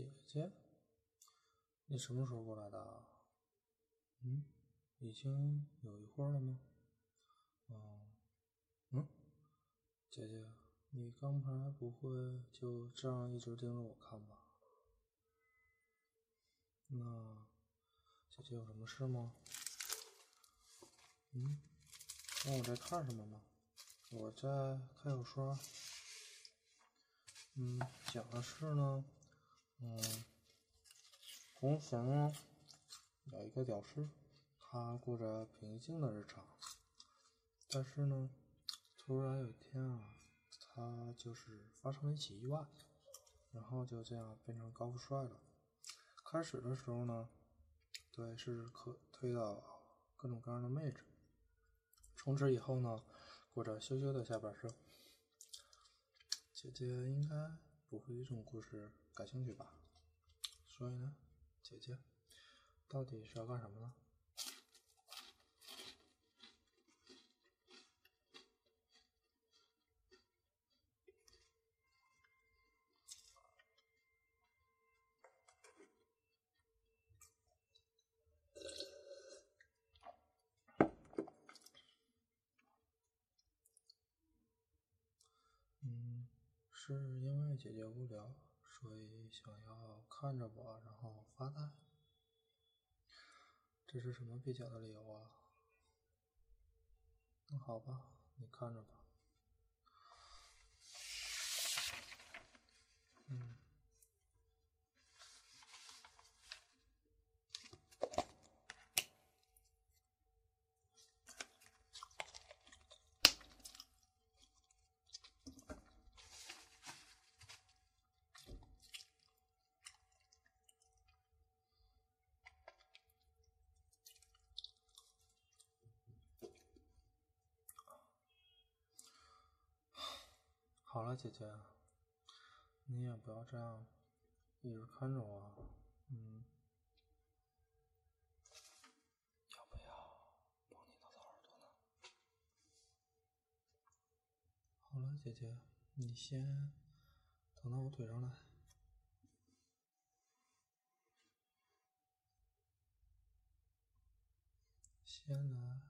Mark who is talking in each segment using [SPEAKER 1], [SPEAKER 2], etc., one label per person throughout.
[SPEAKER 1] 姐姐，你什么时候过来的？嗯，已经有一会儿了吗？嗯，嗯，姐姐，你刚才不会就这样一直盯着我看吧？那姐姐有什么事吗？嗯，那我在看什么呢？我在看小说。嗯，讲的是呢，嗯，从前呢有一个屌丝，他过着平静的日常，但是呢，突然有一天啊，他就是发生了一起意外，然后就这样变成高富帅了。开始的时候呢，对，是可推到各种各样的妹子，从此以后呢，过着羞羞的下半生。姐姐应该不会这种故事感兴趣吧？所以呢，姐姐到底是要干什么呢？嗯。是因为姐姐无聊，所以想要看着我，然后发呆。这是什么蹩脚的理由啊？那好吧，你看着吧。嗯。好了，姐姐，你也不要这样一直看着我，嗯。要不要帮你挠挠耳朵呢？好了，姐姐，你先躺到我腿上来。先来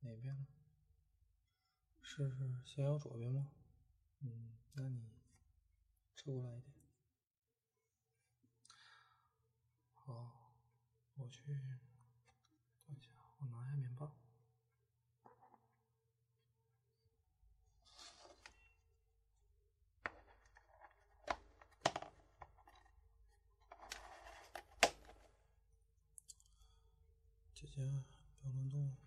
[SPEAKER 1] 哪边呢？是先要左边吗？嗯，那你侧过来一点。好，我去，等一下，我拿下棉棒。姐姐，不要乱动。